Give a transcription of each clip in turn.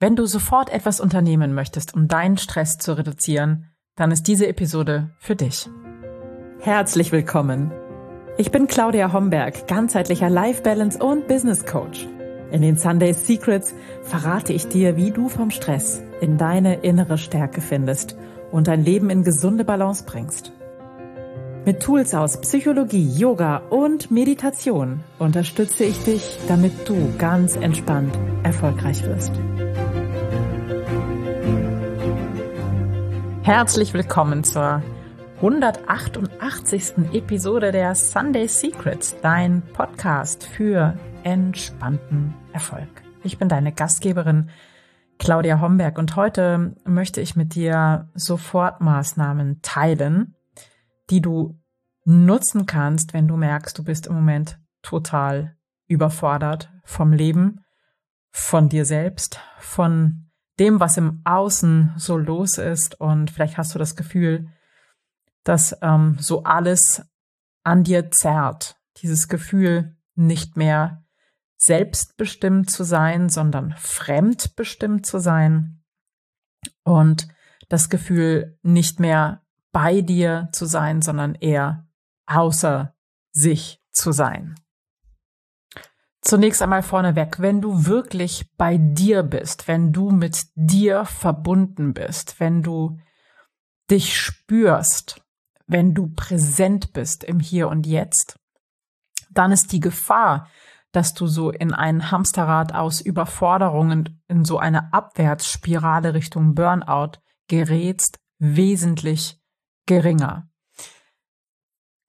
Wenn du sofort etwas unternehmen möchtest, um deinen Stress zu reduzieren, dann ist diese Episode für dich. Herzlich willkommen. Ich bin Claudia Homberg, ganzheitlicher Life Balance und Business Coach. In den Sunday Secrets verrate ich dir, wie du vom Stress in deine innere Stärke findest und dein Leben in gesunde Balance bringst. Mit Tools aus Psychologie, Yoga und Meditation unterstütze ich dich, damit du ganz entspannt erfolgreich wirst. Herzlich willkommen zur 188. Episode der Sunday Secrets, dein Podcast für entspannten Erfolg. Ich bin deine Gastgeberin Claudia Homberg und heute möchte ich mit dir Sofortmaßnahmen teilen, die du nutzen kannst, wenn du merkst, du bist im Moment total überfordert vom Leben, von dir selbst, von dem, was im Außen so los ist. Und vielleicht hast du das Gefühl, dass ähm, so alles an dir zerrt. Dieses Gefühl, nicht mehr selbstbestimmt zu sein, sondern fremdbestimmt zu sein. Und das Gefühl, nicht mehr bei dir zu sein, sondern eher außer sich zu sein. Zunächst einmal vorneweg, wenn du wirklich bei dir bist, wenn du mit dir verbunden bist, wenn du dich spürst, wenn du präsent bist im Hier und Jetzt, dann ist die Gefahr, dass du so in ein Hamsterrad aus Überforderungen, in so eine Abwärtsspirale Richtung Burnout gerätst, wesentlich geringer.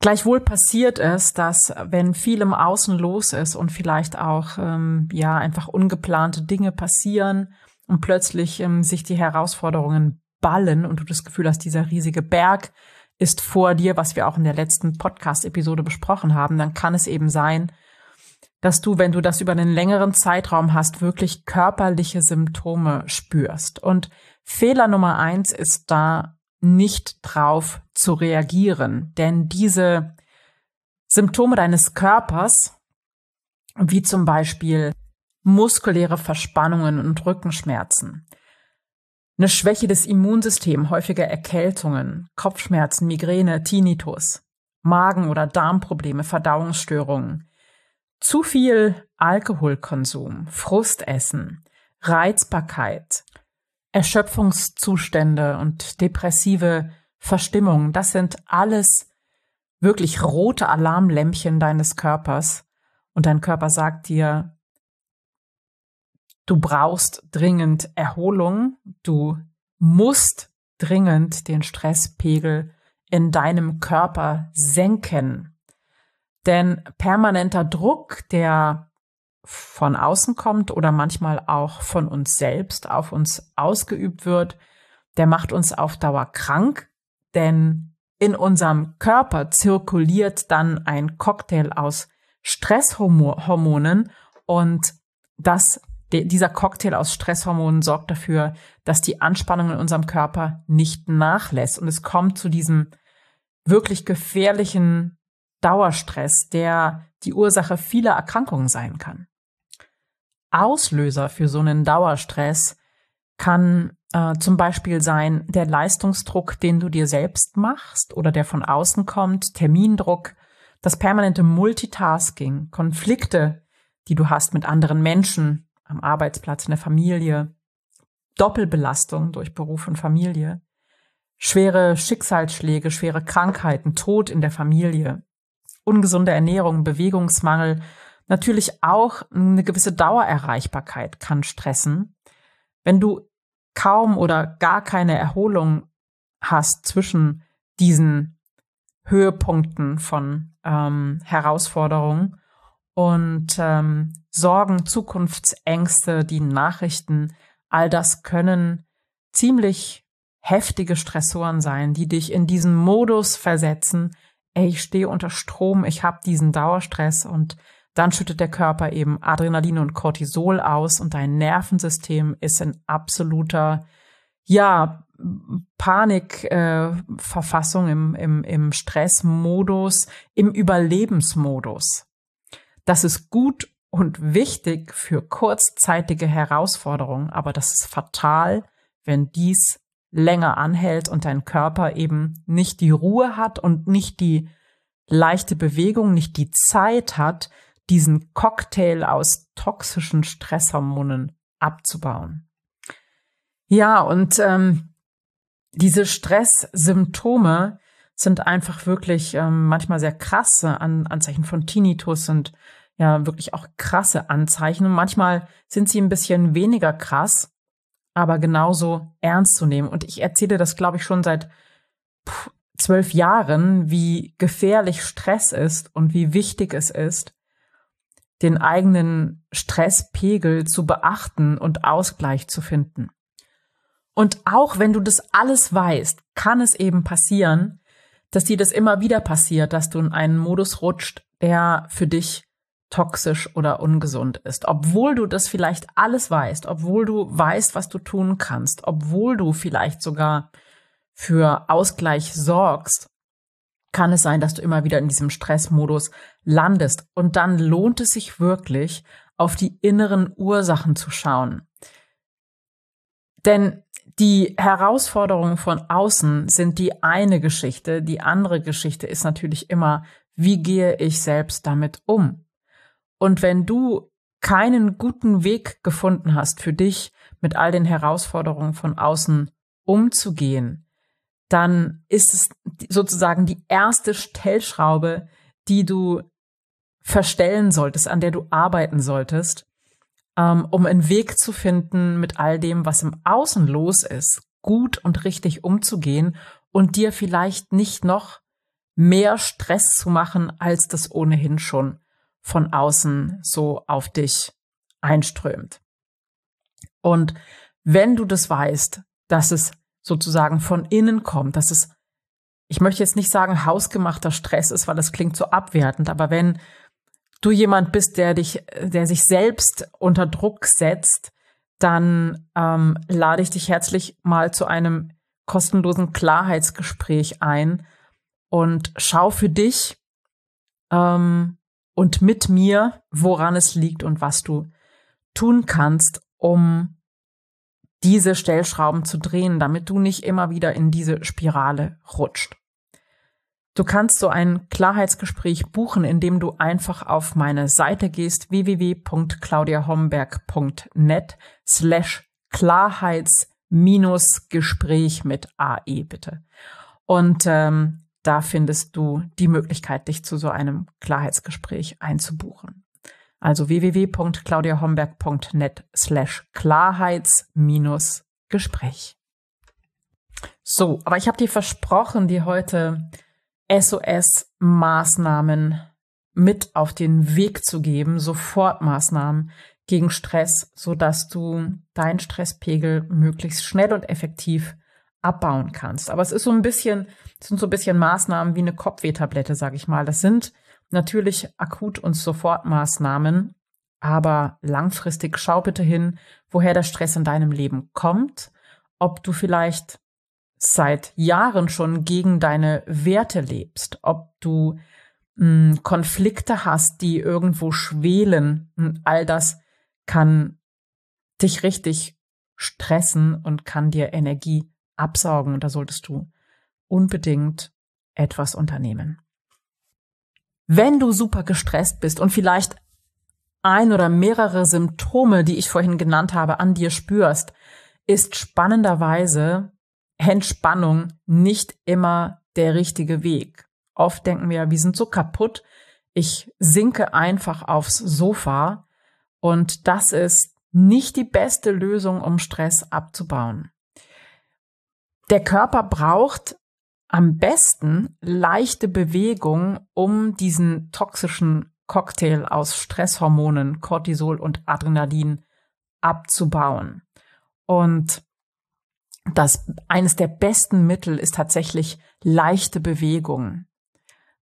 Gleichwohl passiert es, dass wenn viel im Außen los ist und vielleicht auch ähm, ja einfach ungeplante Dinge passieren und plötzlich ähm, sich die Herausforderungen ballen und du das Gefühl hast, dieser riesige Berg ist vor dir, was wir auch in der letzten Podcast-Episode besprochen haben, dann kann es eben sein, dass du, wenn du das über einen längeren Zeitraum hast, wirklich körperliche Symptome spürst. Und Fehler Nummer eins ist da nicht drauf zu reagieren. Denn diese Symptome deines Körpers, wie zum Beispiel muskuläre Verspannungen und Rückenschmerzen, eine Schwäche des Immunsystems, häufige Erkältungen, Kopfschmerzen, Migräne, Tinnitus, Magen- oder Darmprobleme, Verdauungsstörungen, zu viel Alkoholkonsum, Frustessen, Reizbarkeit, Erschöpfungszustände und depressive Verstimmung, das sind alles wirklich rote Alarmlämpchen deines Körpers. Und dein Körper sagt dir, du brauchst dringend Erholung, du musst dringend den Stresspegel in deinem Körper senken. Denn permanenter Druck, der von außen kommt oder manchmal auch von uns selbst auf uns ausgeübt wird, der macht uns auf Dauer krank, denn in unserem Körper zirkuliert dann ein Cocktail aus Stresshormonen und das, dieser Cocktail aus Stresshormonen sorgt dafür, dass die Anspannung in unserem Körper nicht nachlässt und es kommt zu diesem wirklich gefährlichen Dauerstress, der die Ursache vieler Erkrankungen sein kann. Auslöser für so einen Dauerstress kann äh, zum Beispiel sein der Leistungsdruck, den du dir selbst machst oder der von außen kommt, Termindruck, das permanente Multitasking, Konflikte, die du hast mit anderen Menschen am Arbeitsplatz, in der Familie, Doppelbelastung durch Beruf und Familie, schwere Schicksalsschläge, schwere Krankheiten, Tod in der Familie, ungesunde Ernährung, Bewegungsmangel, natürlich auch eine gewisse Dauererreichbarkeit kann stressen. Wenn du kaum oder gar keine Erholung hast zwischen diesen Höhepunkten von ähm, Herausforderungen und ähm, Sorgen, Zukunftsängste, die Nachrichten, all das können ziemlich heftige Stressoren sein, die dich in diesen Modus versetzen, ey, ich stehe unter Strom, ich habe diesen Dauerstress und dann schüttet der Körper eben Adrenalin und Cortisol aus und dein Nervensystem ist in absoluter, ja, Panikverfassung, äh, im, im, im Stressmodus, im Überlebensmodus. Das ist gut und wichtig für kurzzeitige Herausforderungen, aber das ist fatal, wenn dies länger anhält und dein Körper eben nicht die Ruhe hat und nicht die leichte Bewegung, nicht die Zeit hat, diesen Cocktail aus toxischen Stresshormonen abzubauen. Ja, und ähm, diese Stresssymptome sind einfach wirklich ähm, manchmal sehr krasse An Anzeichen von Tinnitus sind ja wirklich auch krasse Anzeichen. Und manchmal sind sie ein bisschen weniger krass, aber genauso ernst zu nehmen. Und ich erzähle das, glaube ich, schon seit zwölf Jahren, wie gefährlich Stress ist und wie wichtig es ist, den eigenen Stresspegel zu beachten und Ausgleich zu finden. Und auch wenn du das alles weißt, kann es eben passieren, dass dir das immer wieder passiert, dass du in einen Modus rutscht, der für dich toxisch oder ungesund ist. Obwohl du das vielleicht alles weißt, obwohl du weißt, was du tun kannst, obwohl du vielleicht sogar für Ausgleich sorgst, kann es sein, dass du immer wieder in diesem Stressmodus landest. Und dann lohnt es sich wirklich, auf die inneren Ursachen zu schauen. Denn die Herausforderungen von außen sind die eine Geschichte. Die andere Geschichte ist natürlich immer, wie gehe ich selbst damit um? Und wenn du keinen guten Weg gefunden hast für dich, mit all den Herausforderungen von außen umzugehen, dann ist es sozusagen die erste Stellschraube, die du verstellen solltest, an der du arbeiten solltest, ähm, um einen Weg zu finden, mit all dem, was im Außen los ist, gut und richtig umzugehen und dir vielleicht nicht noch mehr Stress zu machen, als das ohnehin schon von außen so auf dich einströmt. Und wenn du das weißt, dass es sozusagen von innen kommt, dass es, ich möchte jetzt nicht sagen hausgemachter Stress ist, weil das klingt so abwertend, aber wenn du jemand bist, der dich, der sich selbst unter Druck setzt, dann ähm, lade ich dich herzlich mal zu einem kostenlosen Klarheitsgespräch ein und schau für dich, ähm, und mit mir, woran es liegt und was du tun kannst, um diese Stellschrauben zu drehen, damit du nicht immer wieder in diese Spirale rutscht. Du kannst so ein Klarheitsgespräch buchen, indem du einfach auf meine Seite gehst, www.claudiahomberg.net slash Klarheits-Gespräch mit AE bitte. Und ähm, da findest du die Möglichkeit, dich zu so einem Klarheitsgespräch einzubuchen. Also www.claudiahomberg.net slash Klarheits-Gespräch. So, aber ich habe dir versprochen, dir heute SOS-Maßnahmen mit auf den Weg zu geben, Sofortmaßnahmen gegen Stress, so dass du deinen Stresspegel möglichst schnell und effektiv abbauen kannst. Aber es ist so ein bisschen, es sind so ein bisschen Maßnahmen wie eine Kopfwehtablette, sage ich mal. Das sind natürlich Akut- und Sofortmaßnahmen, aber langfristig schau bitte hin, woher der Stress in deinem Leben kommt, ob du vielleicht seit Jahren schon gegen deine Werte lebst, ob du mh, hm, Konflikte hast, die irgendwo schwelen. All das kann dich richtig stressen und kann dir Energie absaugen und da solltest du unbedingt etwas unternehmen. Wenn du super gestresst bist und vielleicht ein oder mehrere Symptome, die ich vorhin genannt habe, an dir spürst, ist spannenderweise Entspannung nicht immer der richtige Weg. Oft denken wir, wir sind so kaputt, ich sinke einfach aufs Sofa und das ist nicht die beste Lösung, um Stress abzubauen. Der Körper braucht am besten leichte Bewegung, um diesen toxischen Cocktail aus Stresshormonen, Cortisol und Adrenalin abzubauen. Und das eines der besten Mittel ist tatsächlich leichte Bewegung.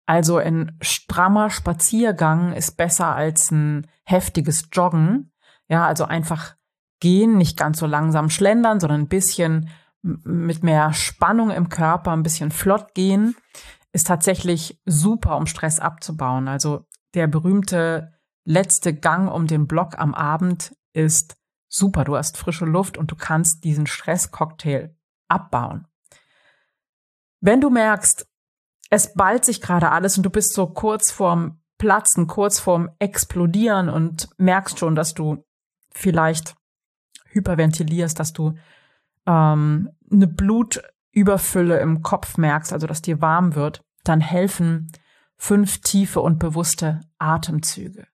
Also ein strammer Spaziergang ist besser als ein heftiges Joggen. Ja, also einfach gehen, nicht ganz so langsam schlendern, sondern ein bisschen mit mehr Spannung im Körper ein bisschen flott gehen, ist tatsächlich super, um Stress abzubauen. Also der berühmte letzte Gang um den Block am Abend ist super. Du hast frische Luft und du kannst diesen Stresscocktail abbauen. Wenn du merkst, es ballt sich gerade alles und du bist so kurz vorm Platzen, kurz vorm Explodieren und merkst schon, dass du vielleicht hyperventilierst, dass du ähm, eine Blutüberfülle im Kopf merkst, also dass dir warm wird, dann helfen fünf tiefe und bewusste Atemzüge.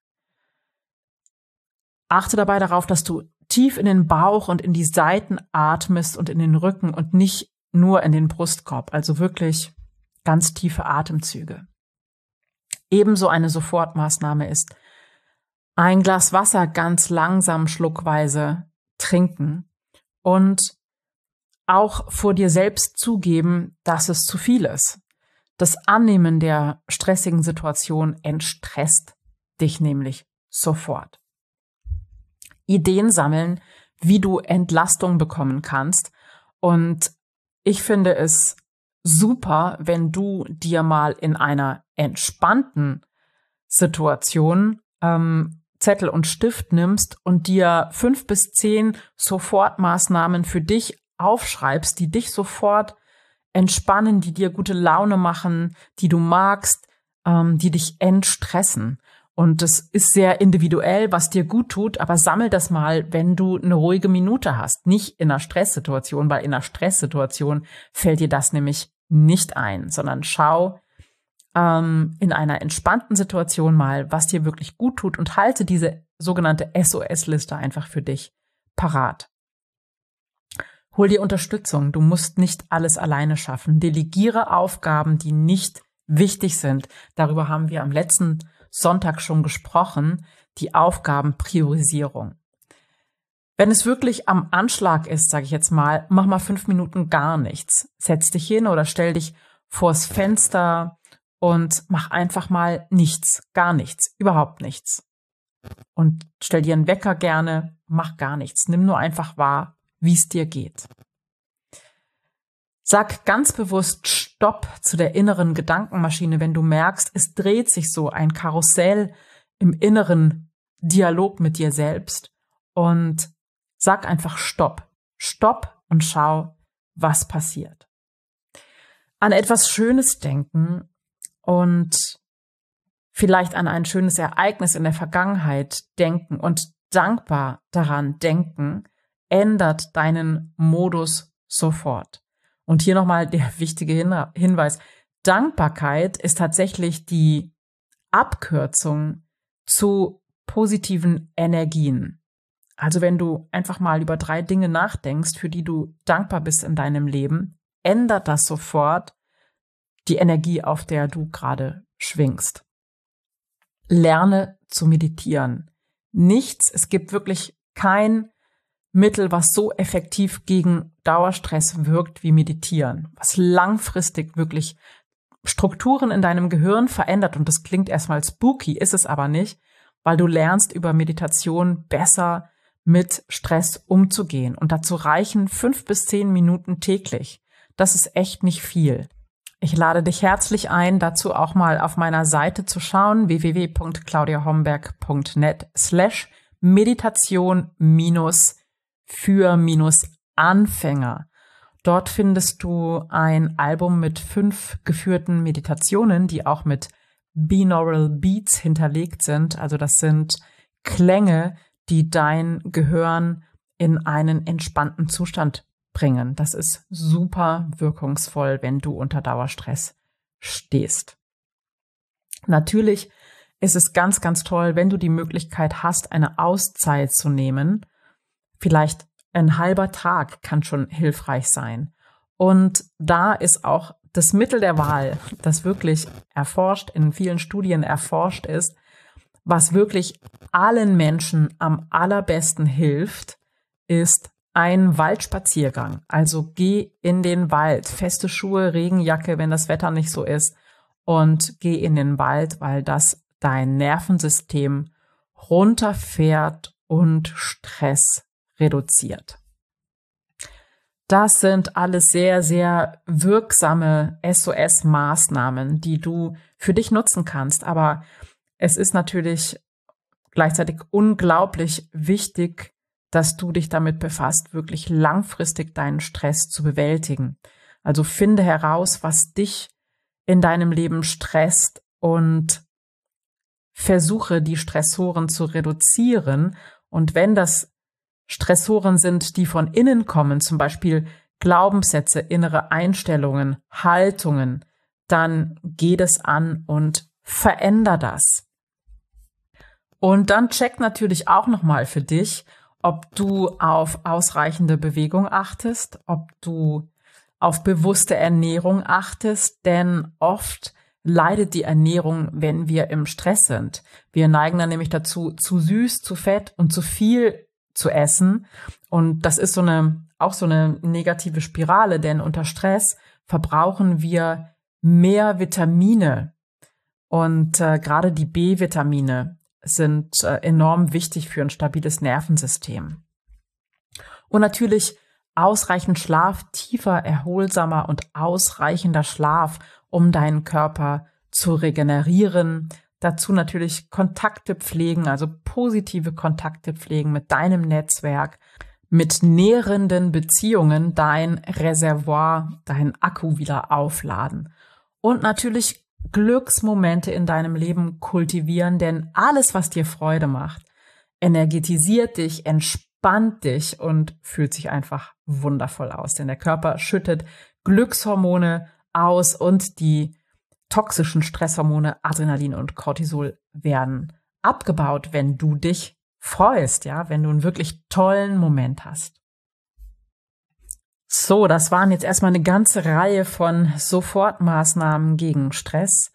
Achte dabei darauf, dass du tief in den Bauch und in die Seiten atmest und in den Rücken und nicht nur in den Brustkorb, also wirklich ganz tiefe Atemzüge. Ebenso eine Sofortmaßnahme ist, ein Glas Wasser ganz langsam schluckweise trinken und auch vor dir selbst zugeben, dass es zu viel ist. Das Annehmen der stressigen Situation entstresst dich nämlich sofort. Ideen sammeln, wie du Entlastung bekommen kannst. Und ich finde es super, wenn du dir mal in einer entspannten Situation ähm, Zettel und Stift nimmst und dir fünf bis zehn Sofortmaßnahmen für dich aufschreibst, die dich sofort entspannen, die dir gute Laune machen, die du magst, ähm, die dich entstressen. Und es ist sehr individuell, was dir gut tut, aber sammel das mal, wenn du eine ruhige Minute hast. Nicht in einer Stresssituation, weil in einer Stresssituation fällt dir das nämlich nicht ein, sondern schau ähm, in einer entspannten Situation mal, was dir wirklich gut tut und halte diese sogenannte SOS-Liste einfach für dich parat. Hol dir Unterstützung. Du musst nicht alles alleine schaffen. Delegiere Aufgaben, die nicht wichtig sind. Darüber haben wir am letzten Sonntag schon gesprochen, die Aufgabenpriorisierung. Wenn es wirklich am Anschlag ist, sage ich jetzt mal, mach mal fünf Minuten gar nichts. Setz dich hin oder stell dich vors Fenster und mach einfach mal nichts, gar nichts, überhaupt nichts. Und stell dir einen Wecker gerne, mach gar nichts. Nimm nur einfach wahr, wie es dir geht. Sag ganz bewusst Stopp zu der inneren Gedankenmaschine, wenn du merkst, es dreht sich so ein Karussell im inneren Dialog mit dir selbst und sag einfach Stopp. Stopp und schau, was passiert. An etwas Schönes denken und vielleicht an ein schönes Ereignis in der Vergangenheit denken und dankbar daran denken, ändert deinen Modus sofort. Und hier nochmal der wichtige Hinweis. Dankbarkeit ist tatsächlich die Abkürzung zu positiven Energien. Also wenn du einfach mal über drei Dinge nachdenkst, für die du dankbar bist in deinem Leben, ändert das sofort die Energie, auf der du gerade schwingst. Lerne zu meditieren. Nichts, es gibt wirklich kein Mittel, was so effektiv gegen Dauerstress wirkt wie Meditieren, was langfristig wirklich Strukturen in deinem Gehirn verändert. Und das klingt erstmal spooky, ist es aber nicht, weil du lernst über Meditation besser mit Stress umzugehen. Und dazu reichen fünf bis zehn Minuten täglich. Das ist echt nicht viel. Ich lade dich herzlich ein, dazu auch mal auf meiner Seite zu schauen, www.claudiahomberg.net slash Meditation minus für minus Anfänger. Dort findest du ein Album mit fünf geführten Meditationen, die auch mit Binaural Beats hinterlegt sind. Also das sind Klänge, die dein Gehirn in einen entspannten Zustand bringen. Das ist super wirkungsvoll, wenn du unter Dauerstress stehst. Natürlich ist es ganz, ganz toll, wenn du die Möglichkeit hast, eine Auszeit zu nehmen Vielleicht ein halber Tag kann schon hilfreich sein. Und da ist auch das Mittel der Wahl, das wirklich erforscht, in vielen Studien erforscht ist, was wirklich allen Menschen am allerbesten hilft, ist ein Waldspaziergang. Also geh in den Wald, feste Schuhe, Regenjacke, wenn das Wetter nicht so ist, und geh in den Wald, weil das dein Nervensystem runterfährt und Stress reduziert. Das sind alles sehr, sehr wirksame SOS-Maßnahmen, die du für dich nutzen kannst. Aber es ist natürlich gleichzeitig unglaublich wichtig, dass du dich damit befasst, wirklich langfristig deinen Stress zu bewältigen. Also finde heraus, was dich in deinem Leben stresst und versuche die Stressoren zu reduzieren. Und wenn das Stressoren sind, die von innen kommen, zum Beispiel Glaubenssätze, innere Einstellungen, Haltungen, dann geht es an und veränder das. Und dann check natürlich auch nochmal für dich, ob du auf ausreichende Bewegung achtest, ob du auf bewusste Ernährung achtest, denn oft leidet die Ernährung, wenn wir im Stress sind. Wir neigen dann nämlich dazu, zu süß, zu fett und zu viel zu essen. Und das ist so eine, auch so eine negative Spirale, denn unter Stress verbrauchen wir mehr Vitamine. Und äh, gerade die B-Vitamine sind äh, enorm wichtig für ein stabiles Nervensystem. Und natürlich ausreichend Schlaf, tiefer, erholsamer und ausreichender Schlaf, um deinen Körper zu regenerieren. Dazu natürlich Kontakte pflegen, also positive Kontakte pflegen mit deinem Netzwerk, mit nährenden Beziehungen dein Reservoir, dein Akku wieder aufladen. Und natürlich Glücksmomente in deinem Leben kultivieren, denn alles, was dir Freude macht, energetisiert dich, entspannt dich und fühlt sich einfach wundervoll aus. Denn der Körper schüttet Glückshormone aus und die toxischen Stresshormone Adrenalin und Cortisol werden abgebaut, wenn du dich freust, ja, wenn du einen wirklich tollen Moment hast. So, das waren jetzt erstmal eine ganze Reihe von Sofortmaßnahmen gegen Stress.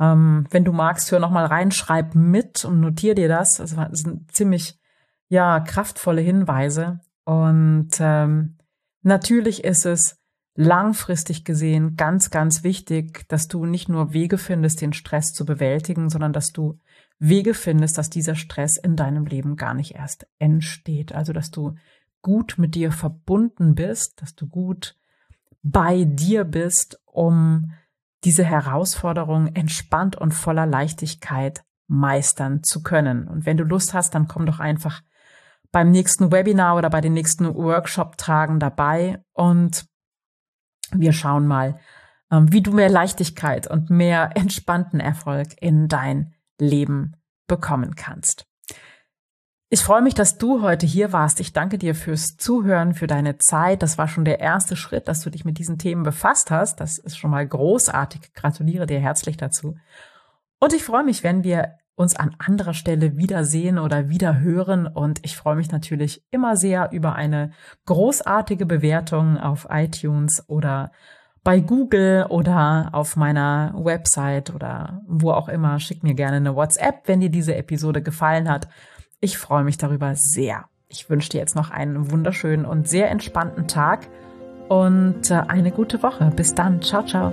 Ähm, wenn du magst, hör nochmal rein, schreib mit und notier dir das. Das sind ziemlich, ja, kraftvolle Hinweise. Und ähm, natürlich ist es langfristig gesehen ganz, ganz wichtig, dass du nicht nur Wege findest, den Stress zu bewältigen, sondern dass du Wege findest, dass dieser Stress in deinem Leben gar nicht erst entsteht. Also, dass du gut mit dir verbunden bist, dass du gut bei dir bist, um diese Herausforderung entspannt und voller Leichtigkeit meistern zu können. Und wenn du Lust hast, dann komm doch einfach beim nächsten Webinar oder bei den nächsten Workshop-Tagen dabei und wir schauen mal, ähm, wie du mehr Leichtigkeit und mehr entspannten Erfolg in dein Leben bekommen kannst. Ich freue mich, dass du heute hier warst. Ich danke dir fürs Zuhören, für deine Zeit. Das war schon der erste Schritt, dass du dich mit diesen Themen befasst hast. Das ist schon mal großartig. Gratuliere dir herzlich dazu. Und ich freue mich, wenn wir uns an anderer Stelle wiedersehen oder wieder hören. Und ich freue mich natürlich immer sehr über eine großartige Bewertung auf iTunes oder bei Google oder auf meiner Website oder wo auch immer. Schick mir gerne eine WhatsApp, wenn dir diese Episode gefallen hat. Ich freue mich darüber sehr. Ich wünsche dir jetzt noch einen wunderschönen und sehr entspannten Tag und äh, eine gute Woche. Bis dann. Ciao, ciao.